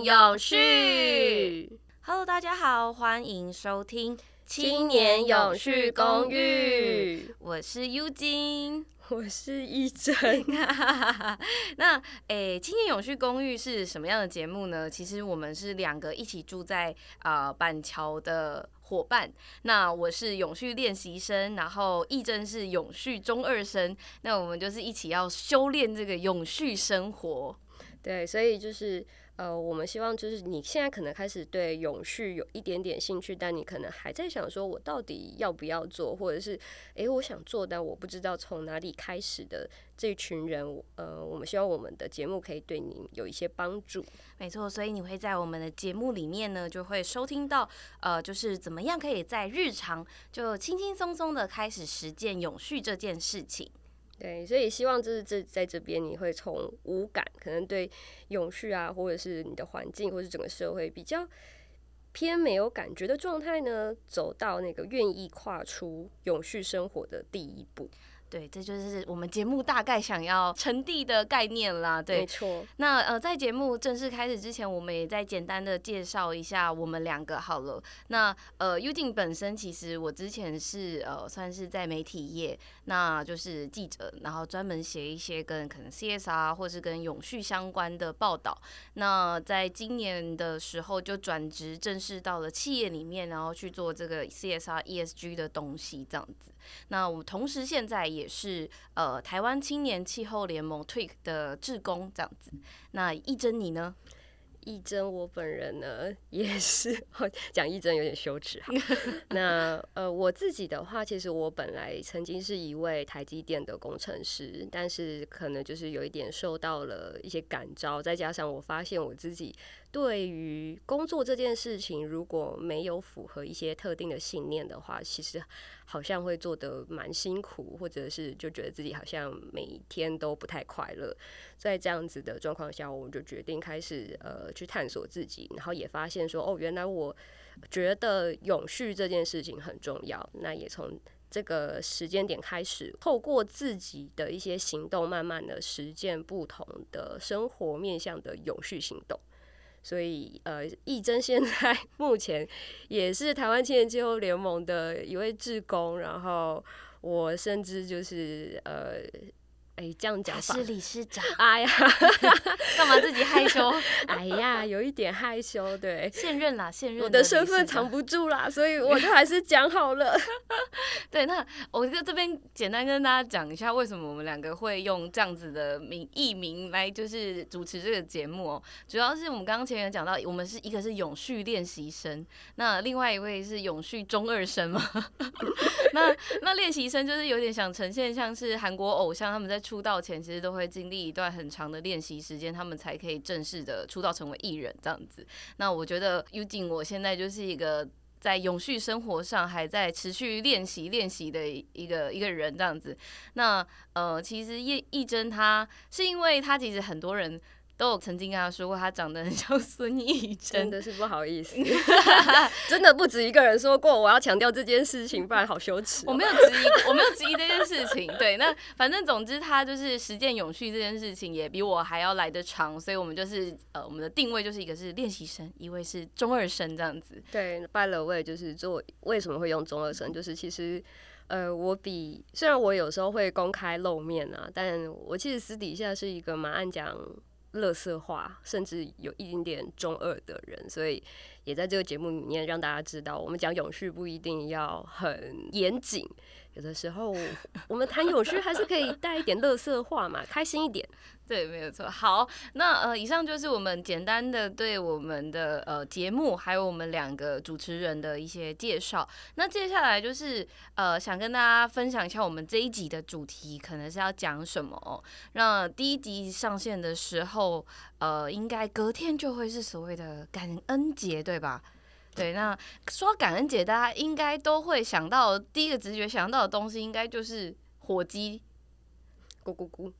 炼永续。Hello，大家好，欢迎收听青年永续公寓。我是 U 金，我是一真。那诶、欸，青年永续公寓是什么样的节目呢？其实我们是两个一起住在呃板桥的。伙伴，那我是永续练习生，然后亦真是永续中二生，那我们就是一起要修炼这个永续生活。对，所以就是。呃，我们希望就是你现在可能开始对永续有一点点兴趣，但你可能还在想说，我到底要不要做，或者是，诶，我想做，但我不知道从哪里开始的这群人，呃，我们希望我们的节目可以对你有一些帮助。没错，所以你会在我们的节目里面呢，就会收听到，呃，就是怎么样可以在日常就轻轻松松的开始实践永续这件事情。对，所以希望就是这在这边你会从无感，可能对永续啊，或者是你的环境，或是整个社会比较偏没有感觉的状态呢，走到那个愿意跨出永续生活的第一步。对，这就是我们节目大概想要传递的概念啦。对，没错。那呃，在节目正式开始之前，我们也再简单的介绍一下我们两个好了。那呃，Udin 本身其实我之前是呃，算是在媒体业，那就是记者，然后专门写一些跟可能 CSR 或是跟永续相关的报道。那在今年的时候就转职，正式到了企业里面，然后去做这个 CSR ESG 的东西，这样子。那我们同时现在也也是呃台湾青年气候联盟 TWIC 的志工这样子。那亦真你呢？亦真我本人呢也是讲亦真有点羞耻哈。那呃我自己的话，其实我本来曾经是一位台积电的工程师，但是可能就是有一点受到了一些感召，再加上我发现我自己。对于工作这件事情，如果没有符合一些特定的信念的话，其实好像会做得蛮辛苦，或者是就觉得自己好像每天都不太快乐。在这样子的状况下，我就决定开始呃去探索自己，然后也发现说，哦，原来我觉得永续这件事情很重要。那也从这个时间点开始，透过自己的一些行动，慢慢的实践不同的生活面向的永续行动。所以，呃，亦臻现在 目前也是台湾青年气候联盟的一位志工，然后我甚至就是呃。哎，这样讲法是理事长。哎呀，干嘛自己害羞？哎呀，有一点害羞。对，现任啦，现任。我的身份藏不住啦，所以我 就还是讲好了。对，那我就这边简单跟大家讲一下，为什么我们两个会用这样子的名艺名来就是主持这个节目哦。主要是我们刚刚前面讲到，我们是一个是永续练习生，那另外一位是永续中二生嘛。那那练习生就是有点想呈现像是韩国偶像他们在。出道前其实都会经历一段很长的练习时间，他们才可以正式的出道成为艺人这样子。那我觉得 Udin 我现在就是一个在永续生活上还在持续练习练习的一个一个人这样子。那呃，其实叶一真他是因为他其实很多人。都有曾经跟他说过，他长得很像孙艺珍，真的是不好意思，真的不止一个人说过。我要强调这件事情，不然好羞耻喔。我没有质疑，我没有质疑这件事情。对，那反正总之他就是实践永续这件事情，也比我还要来得长。所以我们就是呃，我们的定位就是一个是练习生，一位是中二生这样子。对，by the way，就是做为什么会用中二生，就是其实呃，我比虽然我有时候会公开露面啊，但我其实私底下是一个蛮爱讲。乐色化，甚至有一点点中二的人，所以也在这个节目里面让大家知道，我们讲永续不一定要很严谨，有的时候我们谈永续还是可以带一点乐色话嘛，开心一点。对，没有错。好，那呃，以上就是我们简单的对我们的呃节目，还有我们两个主持人的一些介绍。那接下来就是呃，想跟大家分享一下我们这一集的主题可能是要讲什么。那第一集上线的时候，呃，应该隔天就会是所谓的感恩节，对对吧？对，那说感恩节，大家应该都会想到第一个直觉想到的东西，应该就是火鸡。咕咕咕，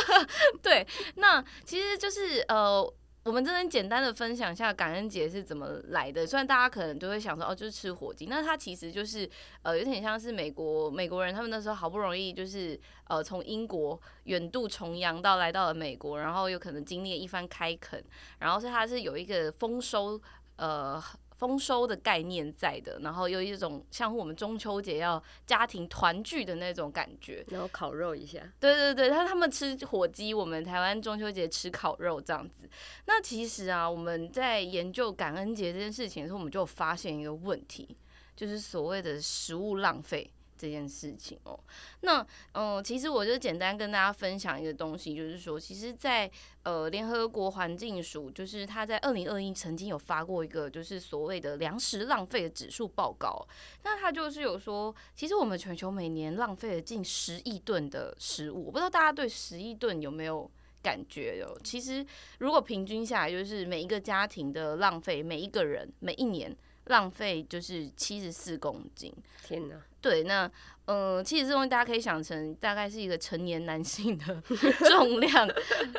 对，那其实就是呃，我们这边简单的分享一下感恩节是怎么来的。虽然大家可能就会想说，哦，就是吃火鸡，那它其实就是呃，有点像是美国美国人他们那时候好不容易就是呃，从英国远渡重洋到来到了美国，然后有可能经历了一番开垦，然后是它是有一个丰收呃。丰收的概念在的，然后有一种像我们中秋节要家庭团聚的那种感觉，然后烤肉一下。对对对，他他们吃火鸡，我们台湾中秋节吃烤肉这样子。那其实啊，我们在研究感恩节这件事情的时候，我们就发现一个问题，就是所谓的食物浪费。这件事情哦，那嗯，其实我就简单跟大家分享一个东西，就是说，其实在，呃联合国环境署，就是他在二零二一曾经有发过一个就是所谓的粮食浪费的指数报告，那他就是有说，其实我们全球每年浪费了近十亿吨的食物，我不知道大家对十亿吨有没有感觉哟？其实如果平均下来，就是每一个家庭的浪费，每一个人每一年。浪费就是七十四公斤，天哪！对，那呃，其实这东西大家可以想成大概是一个成年男性的 重量，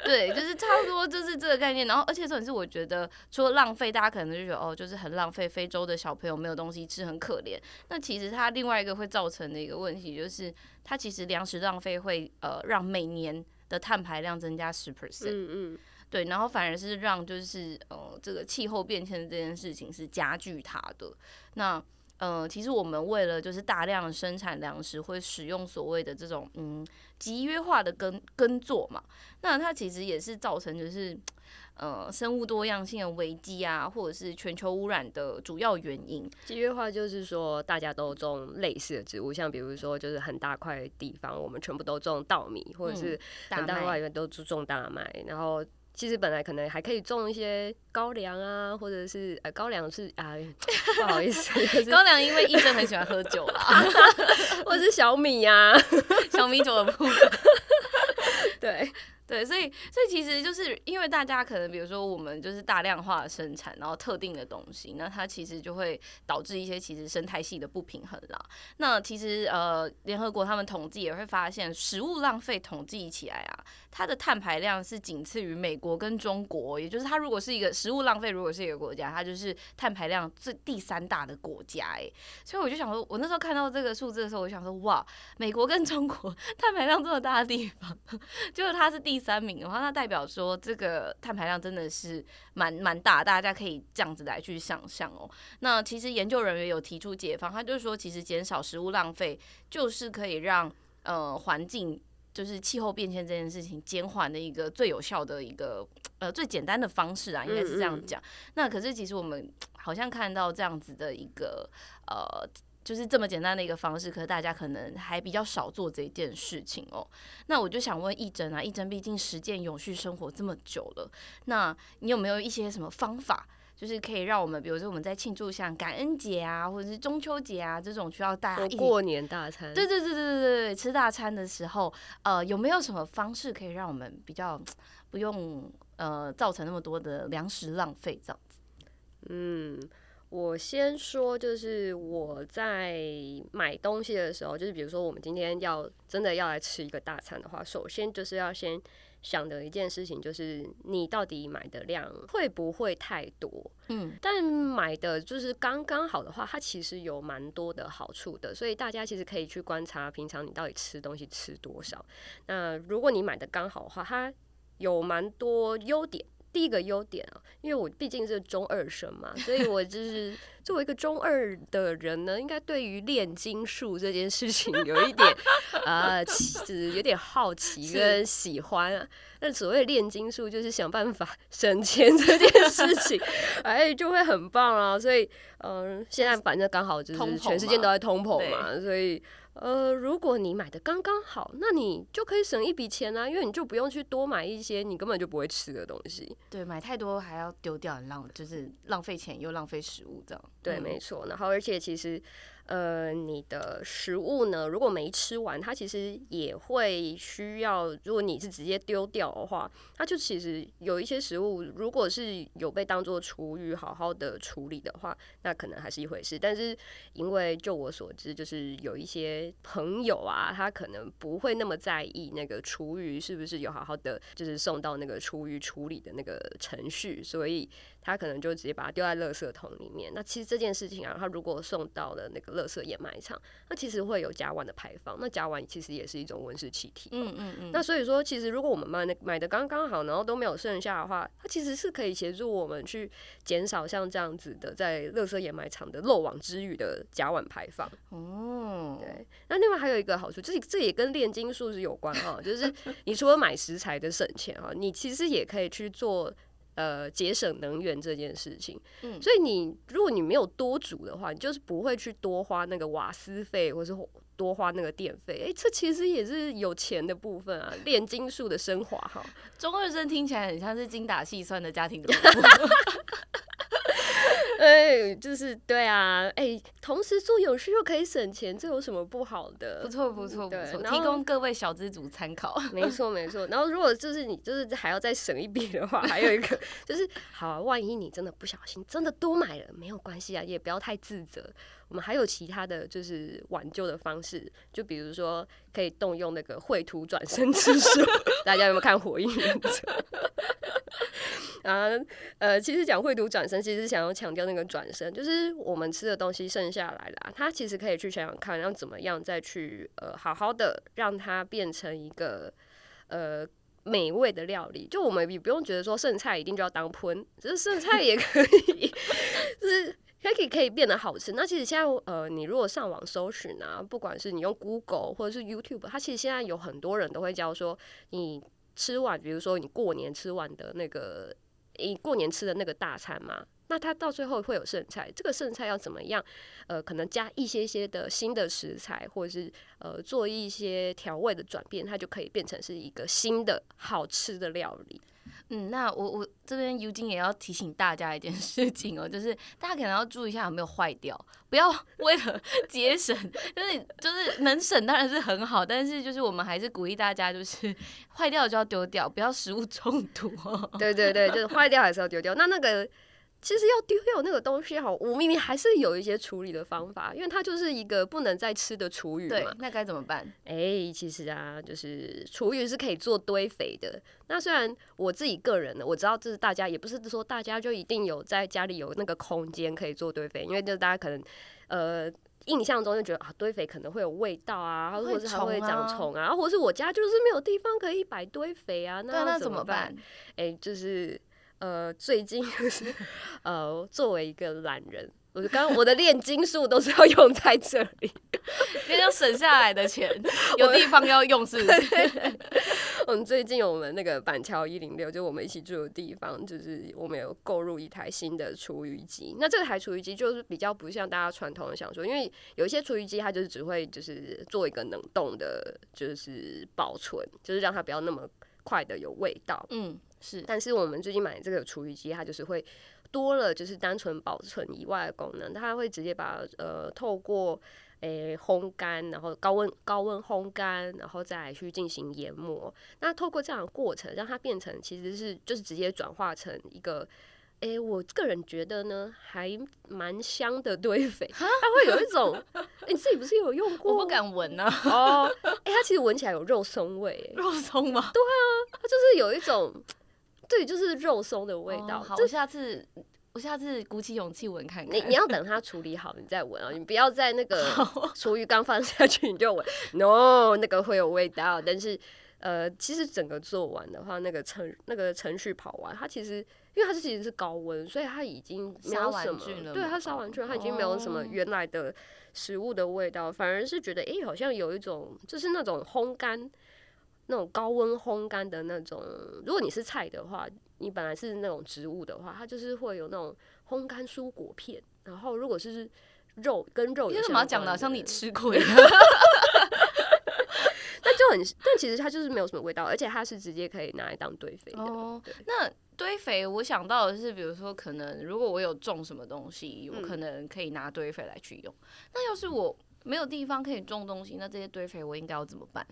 对，就是差不多就是这个概念。然后，而且重点是，我觉得除了浪费，大家可能就觉得哦，就是很浪费，非洲的小朋友没有东西吃，很可怜。那其实它另外一个会造成的一个问题，就是它其实粮食浪费会呃让每年的碳排量增加十 percent。嗯嗯。对，然后反而是让就是呃这个气候变迁这件事情是加剧它的。那呃其实我们为了就是大量生产粮食，会使用所谓的这种嗯集约化的耕耕作嘛。那它其实也是造成就是呃生物多样性的危机啊，或者是全球污染的主要原因。集约化就是说大家都种类似的植物，像比如说就是很大块地方我们全部都种稻米，或者是很大块里面都种大麦，然后。其实本来可能还可以种一些高粱啊，或者是呃高粱是啊，不好意思，高粱因为医生很喜欢喝酒啦，或者是小米呀、啊，小米酒的部分，对。对，所以所以其实就是因为大家可能比如说我们就是大量化的生产，然后特定的东西，那它其实就会导致一些其实生态系的不平衡啦。那其实呃，联合国他们统计也会发现，食物浪费统计起来啊，它的碳排量是仅次于美国跟中国，也就是它如果是一个食物浪费，如果是一个国家，它就是碳排量最第三大的国家哎。所以我就想说，我那时候看到这个数字的时候，我想说哇，美国跟中国 碳排量这么大的地方，就是它是第。第三名的话，那代表说这个碳排量真的是蛮蛮大，大家可以这样子来去想象哦。那其实研究人员有提出解方，他就是说，其实减少食物浪费就是可以让呃环境就是气候变迁这件事情减缓的一个最有效的一个呃最简单的方式啊，应该是这样讲。嗯嗯。那可是其实我们好像看到这样子的一个呃。就是这么简单的一个方式，可是大家可能还比较少做这件事情哦。那我就想问亦真啊，亦真毕竟实践永续生活这么久了，那你有没有一些什么方法，就是可以让我们，比如说我们在庆祝像感恩节啊，或者是中秋节啊这种需要大家一起过年大餐，对对对对对对，吃大餐的时候，呃，有没有什么方式可以让我们比较不用呃造成那么多的粮食浪费这样子？嗯。我先说，就是我在买东西的时候，就是比如说我们今天要真的要来吃一个大餐的话，首先就是要先想的一件事情，就是你到底买的量会不会太多？嗯，但买的就是刚刚好的话，它其实有蛮多的好处的，所以大家其实可以去观察平常你到底吃东西吃多少。那如果你买的刚好的话，它有蛮多优点。第一个优点啊，因为我毕竟是中二生嘛，所以我就是 作为一个中二的人呢，应该对于炼金术这件事情有一点啊，就是有点好奇跟喜欢啊。那所谓炼金术，就是想办法 省钱这件事情，哎，就会很棒啊。所以，嗯，现在反正刚好就是全世界都在通膨嘛，所以。呃，如果你买的刚刚好，那你就可以省一笔钱啊，因为你就不用去多买一些你根本就不会吃的东西。对，买太多还要丢掉，很浪，就是浪费钱又浪费食物这样。对，没错。然后，而且其实，呃，你的食物呢，如果没吃完，它其实也会需要。如果你是直接丢掉的话，它就其实有一些食物，如果是有被当做厨余好好的处理的话，那可能还是一回事。但是因为就我所知，就是有一些朋友啊，他可能不会那么在意那个厨余是不是有好好的，就是送到那个厨余处理的那个程序，所以。他可能就直接把它丢在垃圾桶里面。那其实这件事情啊，他如果送到了那个垃圾掩埋场，那其实会有甲烷的排放。那甲烷其实也是一种温室气体。嗯嗯嗯。那所以说，其实如果我们买的买的刚刚好，然后都没有剩下的话，它其实是可以协助我们去减少像这样子的在垃圾掩埋场的漏网之鱼的甲烷排放。哦。对。那另外还有一个好处，就是这也跟炼金术是有关哈，就是你除了买食材的省钱哈，你其实也可以去做。呃，节省能源这件事情，嗯，所以你如果你没有多煮的话，你就是不会去多花那个瓦斯费，或是多花那个电费。哎、欸，这其实也是有钱的部分啊，炼金术的升华哈。中二生听起来很像是精打细算的家庭主妇。哎，就是对啊，哎、欸，同时做有事又可以省钱，这有什么不好的？不错不错不错，提供各位小资主参考。没错没错，然后如果就是你就是还要再省一笔的话，还有一个就是，好、啊，万一你真的不小心真的多买了，没有关系啊，也不要太自责。我们还有其他的就是挽救的方式，就比如说可以动用那个绘图转生之术。大家有没有看《火影忍者》啊？呃，其实讲绘图转身，其实是想要强调那个转身，就是我们吃的东西剩下来了，它其实可以去想想看，要怎么样再去呃好好的让它变成一个呃美味的料理。就我们也不用觉得说剩菜一定就要当喷，就是剩菜也可以，就是。可以可以变得好吃。那其实现在呃，你如果上网搜寻啊，不管是你用 Google 或者是 YouTube，它其实现在有很多人都会教说，你吃完，比如说你过年吃完的那个，你过年吃的那个大餐嘛，那它到最后会有剩菜，这个剩菜要怎么样？呃，可能加一些些的新的食材，或者是呃做一些调味的转变，它就可以变成是一个新的好吃的料理。嗯，那我我这边尤金也要提醒大家一件事情哦，就是大家可能要注意一下有没有坏掉，不要 为了节省，就是就是能省当然是很好，但是就是我们还是鼓励大家，就是坏掉就要丢掉，不要食物中毒哦。对对对，就是坏掉还是要丢掉。那那个。其实要丢掉那个东西好，我明明还是有一些处理的方法，因为它就是一个不能再吃的厨余嘛。那该怎么办？哎、欸，其实啊，就是厨余是可以做堆肥的。那虽然我自己个人呢，我知道这是大家也不是说大家就一定有在家里有那个空间可以做堆肥，因为就大家可能呃印象中就觉得啊堆肥可能会有味道啊，或者是还会长虫啊，或者是我家就是没有地方可以摆堆肥啊，那那怎么办？哎、欸，就是。呃，最近 就是呃，作为一个懒人，我刚刚我的炼金术都是要用在这里，因为要省下来的钱，有地方要用，是不是？我们最近我们那个板桥一零六，就我们一起住的地方，就是我们有购入一台新的厨余机。那这台厨余机就是比较不像大家传统的想说，因为有一些厨余机它就是只会就是做一个冷冻的，就是保存，就是让它不要那么快的有味道。嗯。是，但是我们最近买的这个厨余机，它就是会多了，就是单纯保存以外的功能，它会直接把呃透过诶、欸、烘干，然后高温高温烘干，然后再去进行研磨。那透过这样的过程，让它变成其实是就是直接转化成一个，诶、欸，我个人觉得呢还蛮香的堆肥，它会有一种，你自己不是有用过？我不敢闻呢、啊。哦，哎、欸，它其实闻起来有肉松味，肉松吗？对啊，它就是有一种。对，就是肉松的味道。哦、好，我下次我下次鼓起勇气闻看看。你你要等它处理好，你再闻啊！你不要在那个厨余刚放下去你就闻，no，那个会有味道。但是呃，其实整个做完的话，那个程那个程序跑完，它其实因为它是其实是高温，所以它已经没有什么，对，它烧完去了，它已经没有什么原来的食物的味道，哦、反而是觉得哎、欸，好像有一种就是那种烘干。那种高温烘干的那种，如果你是菜的话，你本来是那种植物的话，它就是会有那种烘干蔬果片。然后如果是肉跟肉，有什么要讲的像你吃过一样？但就很，但其实它就是没有什么味道，而且它是直接可以拿来当堆肥的。哦，那堆肥，我想到的是，比如说，可能如果我有种什么东西，我可能可以拿堆肥来去用。嗯、那要是我没有地方可以种东西，那这些堆肥我应该要怎么办？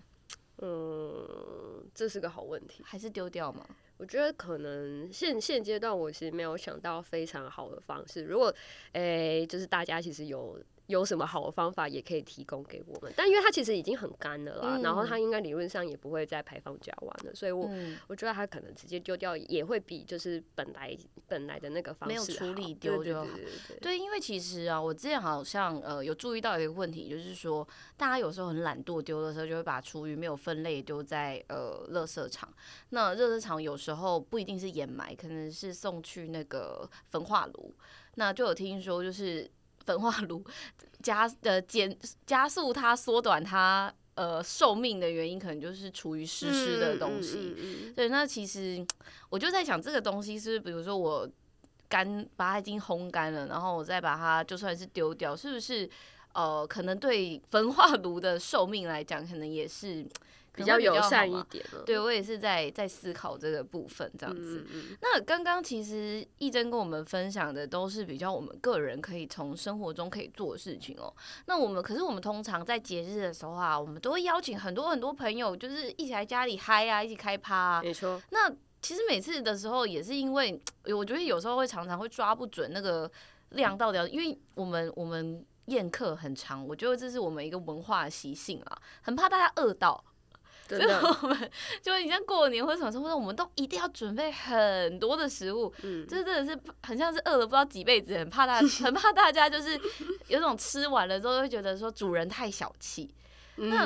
嗯，这是个好问题，还是丢掉吗？我觉得可能现现阶段我其实没有想到非常好的方式。如果，诶、欸，就是大家其实有。有什么好的方法也可以提供给我们，但因为它其实已经很干了啦，嗯、然后它应该理论上也不会再排放甲烷了，所以我、嗯、我觉得它可能直接丢掉也会比就是本来本来的那个方式没有处理丢就好。对，对，对，对，对，因为其实啊，我之前好像呃有注意到一个问题，就是说大家有时候很懒惰，丢的时候就会把厨余没有分类丢在呃垃圾场。那垃圾场有时候不一定是掩埋，可能是送去那个焚化炉。那就有听说就是。焚化炉 加呃减加速它缩短它呃寿命的原因，可能就是处于湿湿的东西。对，那其实 我就在想，这个东西是，比如说我干把它已经烘干了，然后我再把它就算是丢掉，是不是呃可能对焚化炉的寿命来讲，可能也是。比较友善一点，对，我也是在在思考这个部分这样子。那刚刚其实亦真跟我们分享的都是比较我们个人可以从生活中可以做的事情哦。那我们可是我们通常在节日的时候啊，我们都会邀请很多很多朋友，就是一起来家里嗨啊，一起开趴啊。没错。那其实每次的时候也是因为，我觉得有时候会常常会抓不准那个量到底要，因为我们我们宴客很长，我觉得这是我们一个文化的习性啊，很怕大家饿到。所以我们就你像过年或者什么时候，我们都一定要准备很多的食物，嗯，这真的是很像是饿了不知道几辈子，很怕大，很怕大家就是有种吃完了之后会觉得说主人太小气，那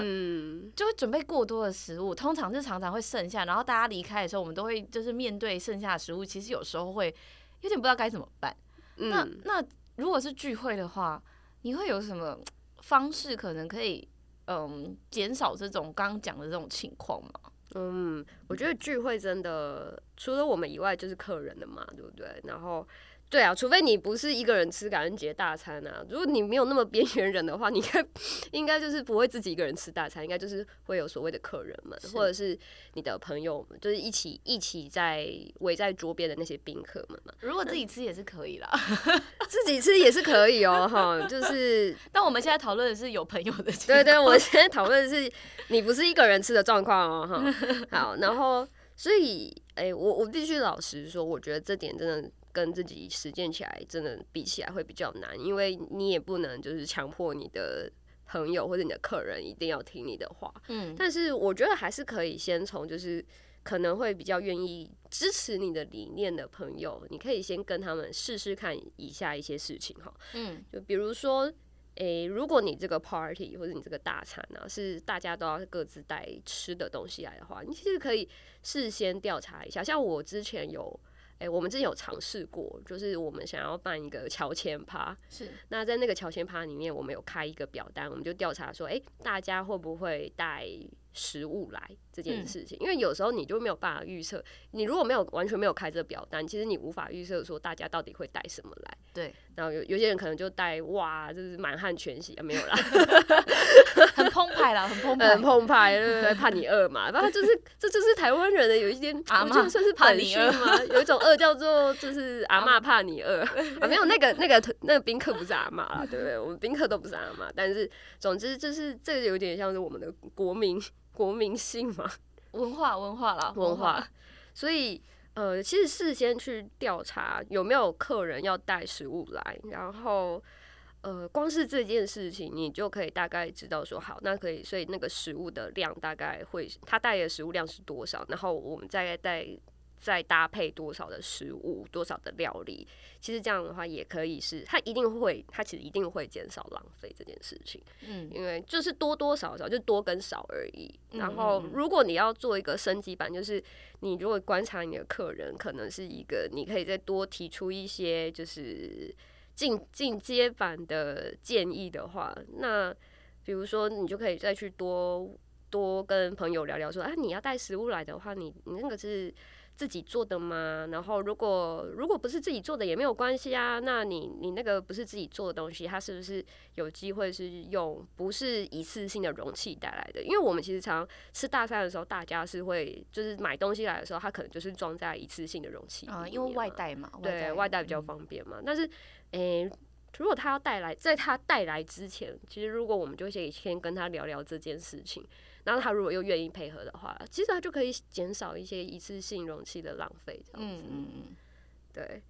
就会准备过多的食物，通常是常常会剩下，然后大家离开的时候，我们都会就是面对剩下的食物，其实有时候会有点不知道该怎么办。那那如果是聚会的话，你会有什么方式可能可以？嗯，减少这种刚刚讲的这种情况嘛。嗯，我觉得聚会真的除了我们以外就是客人的嘛，对不对？然后。对啊，除非你不是一个人吃感恩节大餐啊。如果你没有那么边缘人的话，你应该应该就是不会自己一个人吃大餐，应该就是会有所谓的客人们，或者是你的朋友们，就是一起一起在围在桌边的那些宾客们嘛。如果自己吃也是可以啦，自己吃也是可以哦，哈，就是。但我们现在讨论的是有朋友的。对对，我现在讨论的是你不是一个人吃的状况哦，哈。好，然后所以，哎，我我必须老实说，我觉得这点真的。跟自己实践起来，真的比起来会比较难，因为你也不能就是强迫你的朋友或者你的客人一定要听你的话。嗯，但是我觉得还是可以先从就是可能会比较愿意支持你的理念的朋友，你可以先跟他们试试看以下一些事情哈。嗯，就比如说，诶、欸，如果你这个 party 或者你这个大餐呢、啊，是大家都要各自带吃的东西来的话，你其实可以事先调查一下。像我之前有。哎、欸，我们之前有尝试过，就是我们想要办一个乔迁趴，是那在那个乔迁趴里面，我们有开一个表单，我们就调查说，哎、欸，大家会不会带食物来这件事情？嗯、因为有时候你就没有办法预测，你如果没有完全没有开这个表单，其实你无法预测说大家到底会带什么来。对，然后有有些人可能就带哇，就是满汉全席啊，没有啦。很澎湃啦，很澎湃，很澎湃，对不对？怕你饿嘛，然后就是这就是台湾人的有一点，阿嬷算是怕你饿吗？有一种饿叫做就是阿嬷怕你饿 啊，没有那个那个那个宾客不是阿嬷啦，对不对？我们宾客都不是阿嬷，但是总之就是这个有点像是我们的国民国民性嘛，文化文化啦，文化。所以呃，其实事先去调查有没有客人要带食物来，然后。呃，光是这件事情，你就可以大概知道说，好，那可以，所以那个食物的量大概会，他带的食物量是多少，然后我们再带再搭配多少的食物，多少的料理，其实这样的话也可以是，它一定会，它其实一定会减少浪费这件事情，嗯，因为就是多多少少就多跟少而已。然后，如果你要做一个升级版，就是你如果观察你的客人，可能是一个，你可以再多提出一些，就是。进进阶版的建议的话，那比如说你就可以再去多多跟朋友聊聊说，啊，你要带食物来的话，你你那个是自己做的吗？然后如果如果不是自己做的也没有关系啊，那你你那个不是自己做的东西，它是不是有机会是用不是一次性的容器带来的？因为我们其实常吃大餐的时候，大家是会就是买东西来的时候，它可能就是装在一次性的容器啊，因为外带嘛，对，外带比较方便嘛。嗯、但是，诶、欸，如果他要带来，在他带来之前，其实如果我们就先先跟他聊聊这件事情。然后他如果又愿意配合的话，其实他就可以减少一些一次性容器的浪费，这样子。嗯嗯对，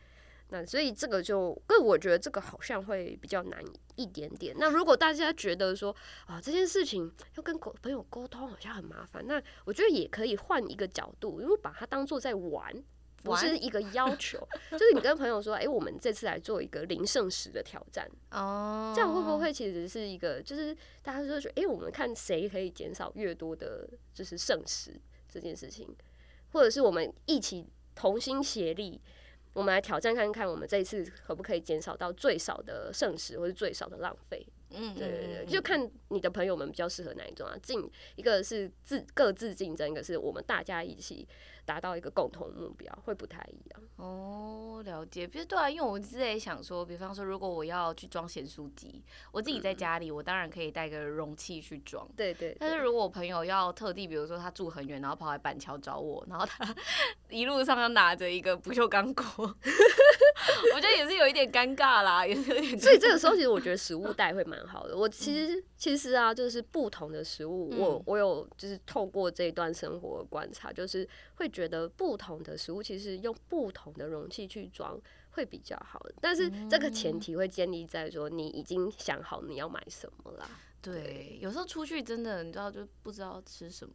那所以这个就，个我觉得这个好像会比较难一点点。那如果大家觉得说啊这件事情要跟朋友沟通好像很麻烦，那我觉得也可以换一个角度，因为把它当做在玩。不是一个要求，就是你跟朋友说，哎、欸，我们这次来做一个零剩食的挑战。哦，这样会不会其实是一个，就是大家就说，哎、欸，我们看谁可以减少越多的，就是剩食这件事情，或者是我们一起同心协力，我们来挑战看看，我们这一次可不可以减少到最少的剩食，或是最少的浪费。嗯，对对对，就看你的朋友们比较适合哪一种啊，竞一个是自各自竞争，一个是我们大家一起。达到一个共同目标会不太一样哦，了解。比如对啊，因为我之前想说，比方说，如果我要去装咸酥鸡，我自己在家里，我当然可以带个容器去装。对，对对。但是如果我朋友要特地，比如说他住很远，然后跑来板桥找我，然后他 一路上要拿着一个不锈钢锅，我觉得也是有一点尴尬啦，也是有点。所以这个时候，其实我觉得食物袋会蛮好的。我其实其实啊，就是不同的食物，我我有就是透过这一段生活的观察，就是会觉得不同的食物其实用不同的容器去装会比较好，但是这个前提会建立在说你已经想好你要买什么啦。对，有时候出去真的你知道就不知道吃什么，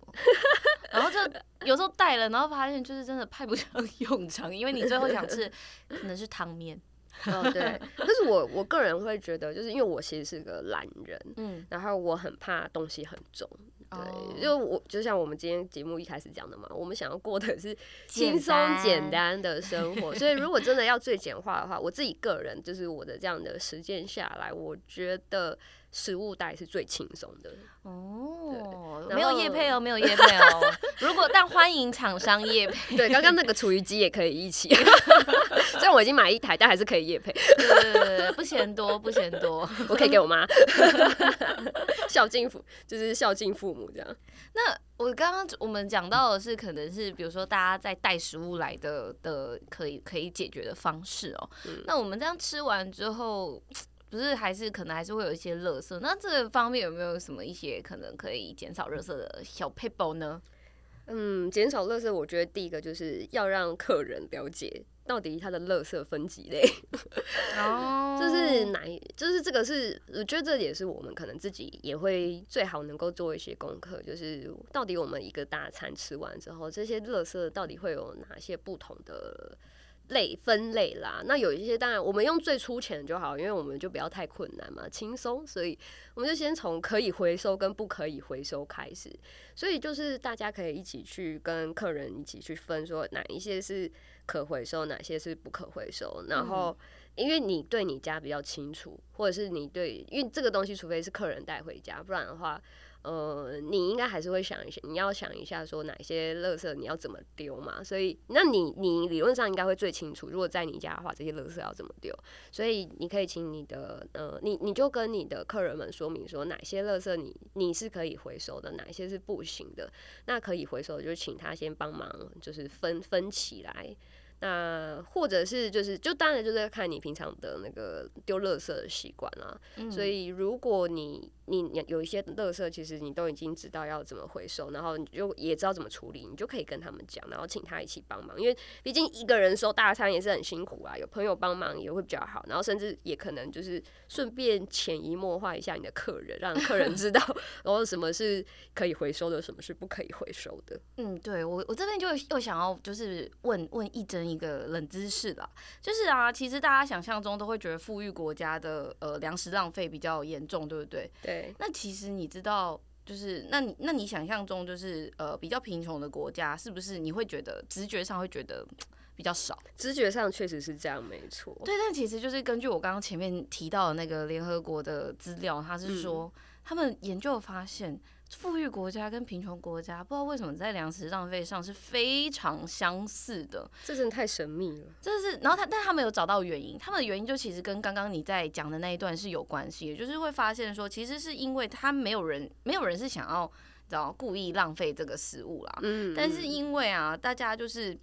然后就有时候带了，然后发现就是真的派不上 用场，因为你最后想吃 可能是汤面。哦，对，但是我我个人会觉得，就是因为我其实是个懒人，嗯，然后我很怕东西很重。对，就我就像我们今天节目一开始讲的嘛，我们想要过的是轻松简单的生活，所以如果真的要最简化的话，我自己个人就是我的这样的实践下来，我觉得。食物袋是最轻松的哦，没有夜配哦，没有夜配哦。如果但欢迎厂商夜配，对，刚刚那个厨余机也可以一起。虽然我已经买一台，但还是可以夜配。对对对，不嫌多，不嫌多，我可以给我妈。孝敬父就是孝敬父母这样。那我刚刚我们讲到的是，可能是比如说大家在带食物来的的可以可以解决的方式哦。嗯、那我们这样吃完之后。不是，还是可能还是会有一些垃圾。那这个方面有没有什么一些可能可以减少垃圾的小撇步呢？嗯，减少垃圾，我觉得第一个就是要让客人了解到底他的垃圾分几类。哦，就是哪，就是这个是，我觉得这也是我们可能自己也会最好能够做一些功课，就是到底我们一个大餐吃完之后，这些垃圾到底会有哪些不同的。类分类啦，那有一些当然我们用最粗浅的就好，因为我们就不要太困难嘛，轻松，所以我们就先从可以回收跟不可以回收开始，所以就是大家可以一起去跟客人一起去分，说哪一些是可回收，哪些是不可回收，然后因为你对你家比较清楚，或者是你对，因为这个东西除非是客人带回家，不然的话。呃，你应该还是会想一下，你要想一下说哪些垃圾你要怎么丢嘛？所以，那你你理论上应该会最清楚，如果在你家的话，这些垃圾要怎么丢？所以你可以请你的呃，你你就跟你的客人们说明说哪些垃圾你你是可以回收的，哪些是不行的。那可以回收的就请他先帮忙，就是分分起来。那或者是就是就当然就是看你平常的那个丢垃圾的习惯啦。嗯、所以如果你你有一些垃圾，其实你都已经知道要怎么回收，然后你就也知道怎么处理，你就可以跟他们讲，然后请他一起帮忙。因为毕竟一个人收大餐也是很辛苦啊，有朋友帮忙也会比较好。然后甚至也可能就是顺便潜移默化一下你的客人，让客人知道，然后什么是可以回收的，什么是不可以回收的。嗯，对我我这边就又想要就是问问一真一个冷知识啦，就是啊，其实大家想象中都会觉得富裕国家的呃粮食浪费比较严重，对不对？对。那其实你知道，就是那你那你想象中就是呃比较贫穷的国家，是不是你会觉得直觉上会觉得比较少？直觉上确实是这样，没错。对，但其实就是根据我刚刚前面提到的那个联合国的资料，他是说、嗯、他们研究发现。富裕国家跟贫穷国家，不知道为什么在粮食浪费上是非常相似的。这真的太神秘了。这是，然后他，但他们有找到原因，他们的原因就其实跟刚刚你在讲的那一段是有关系也，就是会发现说，其实是因为他没有人，没有人是想要，知道故意浪费这个食物啦。嗯，但是因为啊，大家就是。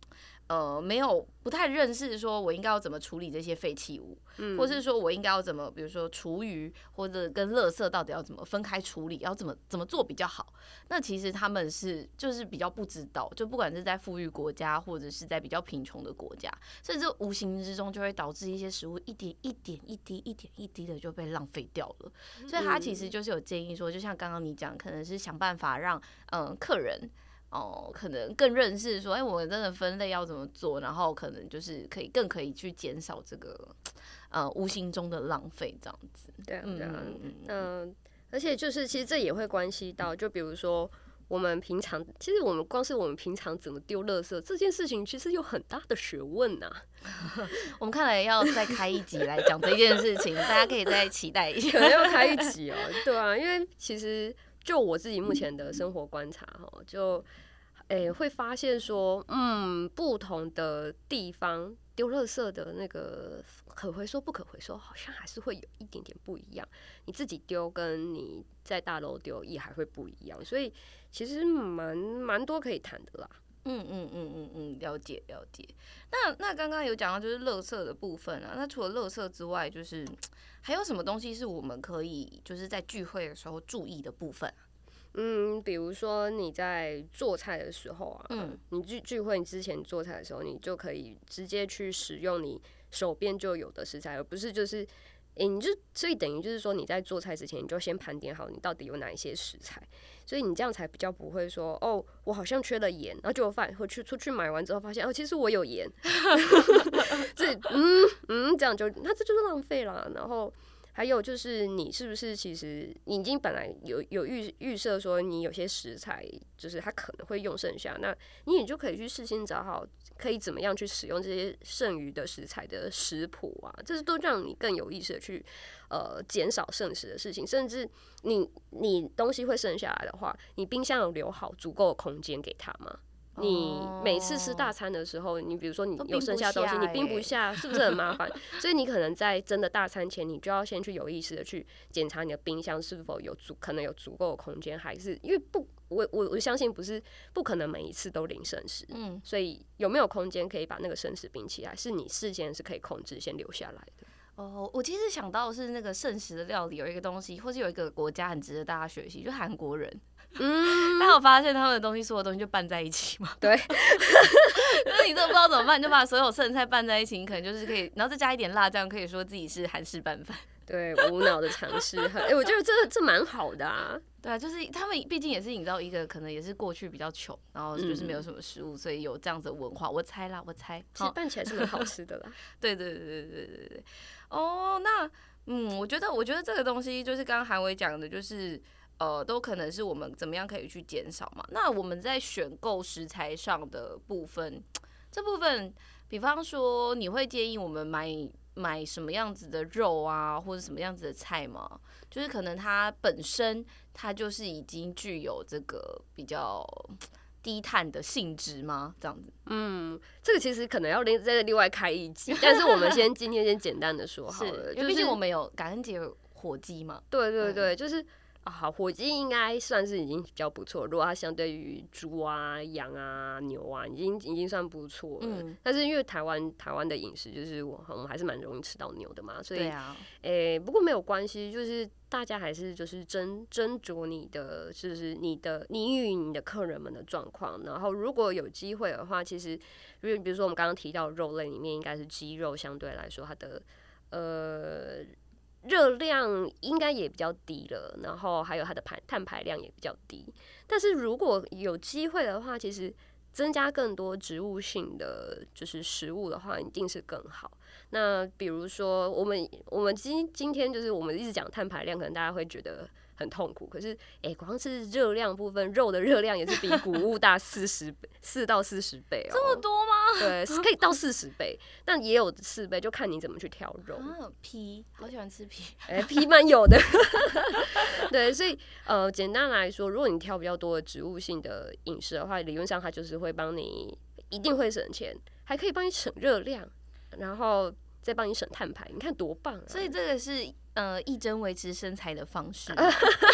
呃，没有不太认识，说我应该要怎么处理这些废弃物，嗯，或是说我应该要怎么，比如说厨余或者跟垃圾到底要怎么分开处理，要怎么怎么做比较好？那其实他们是就是比较不知道，就不管是在富裕国家或者是在比较贫穷的国家，甚至无形之中就会导致一些食物一点一点一滴一点一滴的就被浪费掉了。所以他其实就是有建议说，就像刚刚你讲，可能是想办法让嗯、呃、客人。哦，可能更认识说，哎、欸，我真的分类要怎么做，然后可能就是可以更可以去减少这个呃无形中的浪费，这样子。对啊，对啊，嗯，嗯，而且就是其实这也会关系到，就比如说我们平常，其实我们光是我们平常怎么丢垃圾这件事情，其实有很大的学问呐、啊。我们看来要再开一集来讲这件事情，大家可以再期待一下，可能要开一集哦。对啊，因为其实就我自己目前的生活观察哈，就。诶、会发现说，嗯，不同的地方丢垃圾的那个可回收不可回收，好像还是会有一点点不一样。你自己丢跟你在大楼丢也还会不一样，所以其实蛮蛮多可以谈的啦。嗯嗯嗯嗯嗯，了解了解。那那刚刚有讲到就是垃圾的部分啊，那除了垃圾之外，就是 还有什么东西是我们可以就是在聚会的时候注意的部分？嗯，比如说你在做菜的时候啊，嗯，你聚聚会你之前做菜的时候，你就可以直接去使用你手边就有的食材，而不是就是，诶、欸，你就所以等于就是说你在做菜之前，你就先盘点好你到底有哪一些食材，所以你这样才比较不会说，哦，我好像缺了盐，然后就反回去出去买完之后发现，哦，其实我有盐，这嗯嗯，这样就那这就是浪费了，然后。还有就是，你是不是其实你已经本来有有预预设说你有些食材就是它可能会用剩下，那你也就可以去事先找好可以怎么样去使用这些剩余的食材的食谱啊，这是都让你更有意识的去呃减少剩食的事情，甚至你你东西会剩下来的话，你冰箱有留好足够的空间给他吗？你每次吃大餐的时候，你比如说你有剩下东西，你冰不下，是不是很麻烦？所以你可能在真的大餐前，你就要先去有意识的去检查你的冰箱是否有足，可能有足够的空间，还是因为不，我我我相信不是不可能每一次都零剩食，嗯，所以有没有空间可以把那个剩食冰起来，是你事先是可以控制先留下来的。哦，我其实想到的是那个剩食的料理有一个东西，或是有一个国家很值得大家学习，就韩国人。嗯，大家有发现他们的东西，所有东西就拌在一起嘛？对，那 你这不知道怎么办，你就把所有剩菜拌在一起，你可能就是可以，然后再加一点辣酱，可以说自己是韩式拌饭。对，无脑的尝试，哎、欸，我觉得这这蛮好的啊。对啊，就是他们毕竟也是营造一个可能也是过去比较穷，然后就是没有什么食物，嗯、所以有这样子的文化。我猜啦，我猜，其实拌起来是蛮好吃的啦。对对对对对对对。哦，那嗯，我觉得我觉得这个东西就是刚刚韩伟讲的，就是。呃，都可能是我们怎么样可以去减少嘛？那我们在选购食材上的部分，这部分，比方说，你会建议我们买买什么样子的肉啊，或者什么样子的菜吗？就是可能它本身它就是已经具有这个比较低碳的性质吗？这样子？嗯，这个其实可能要另再另外开一集，但是我们先 今天先简单的说好了，因为毕竟我们有感恩节火鸡嘛。对对对，就是。啊，好，火鸡应该算是已经比较不错。如果它相对于猪啊、羊啊、牛啊，已经已经算不错了。嗯。但是因为台湾台湾的饮食就是我我们还是蛮容易吃到牛的嘛，所以啊，诶、欸，不过没有关系，就是大家还是就是斟斟酌你的，就是你的你与你的客人们的状况。然后如果有机会的话，其实因为比如说我们刚刚提到肉类里面，应该是鸡肉相对来说它的呃。热量应该也比较低了，然后还有它的排碳排量也比较低。但是如果有机会的话，其实增加更多植物性的就是食物的话，一定是更好。那比如说，我们我们今今天就是我们一直讲碳排量，可能大家会觉得。很痛苦，可是哎、欸，光是热量部分，肉的热量也是比谷物大 四十倍，四到四十倍哦。这么多吗？对，是可以到四十倍，但也有四倍，就看你怎么去挑肉。啊，皮，好喜欢吃皮，哎、欸，皮蛮有的。对，所以呃，简单来说，如果你挑比较多的植物性的饮食的话，理论上它就是会帮你一定会省钱，还可以帮你省热量，然后再帮你省碳排，你看多棒啊！所以这个是。呃，一针维持身材的方式。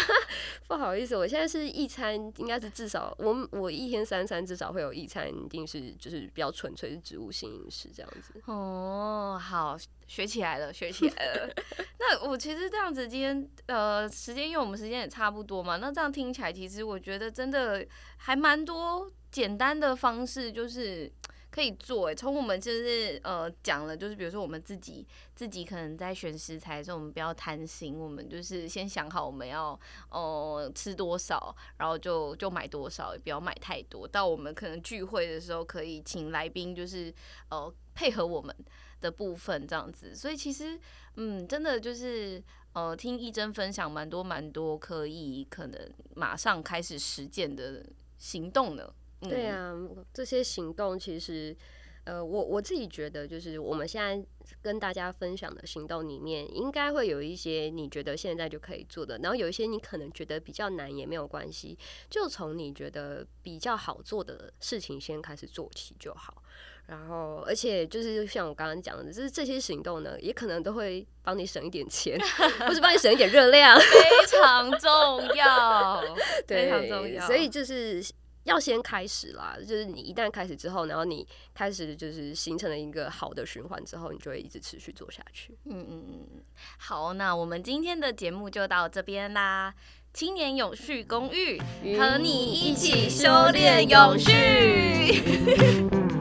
不好意思，我现在是一餐，应该是至少我我一天三餐至少会有一餐，一定是就是比较纯粹是植物性饮食这样子。哦，好，学起来了，学起来了。那我其实这样子，今天呃时间，因为我们时间也差不多嘛，那这样听起来，其实我觉得真的还蛮多简单的方式，就是。可以做诶，从我们就是呃讲了，就是比如说我们自己自己可能在选食材的时候，我们不要贪心，我们就是先想好我们要呃吃多少，然后就就买多少，也不要买太多。到我们可能聚会的时候，可以请来宾就是呃配合我们的部分这样子。所以其实嗯，真的就是呃听一真分享蛮多蛮多可以可能马上开始实践的行动呢。对啊，这些行动其实，呃，我我自己觉得，就是我们现在跟大家分享的行动里面，应该会有一些你觉得现在就可以做的，然后有一些你可能觉得比较难也没有关系，就从你觉得比较好做的事情先开始做起就好。然后，而且就是像我刚刚讲的，就是这些行动呢，也可能都会帮你省一点钱，或是帮你省一点热量，非常重要，对，非常重要。所以就是。要先开始啦，就是你一旦开始之后，然后你开始就是形成了一个好的循环之后，你就会一直持续做下去。嗯嗯嗯，好，那我们今天的节目就到这边啦。青年永续公寓，和你一起修炼永续。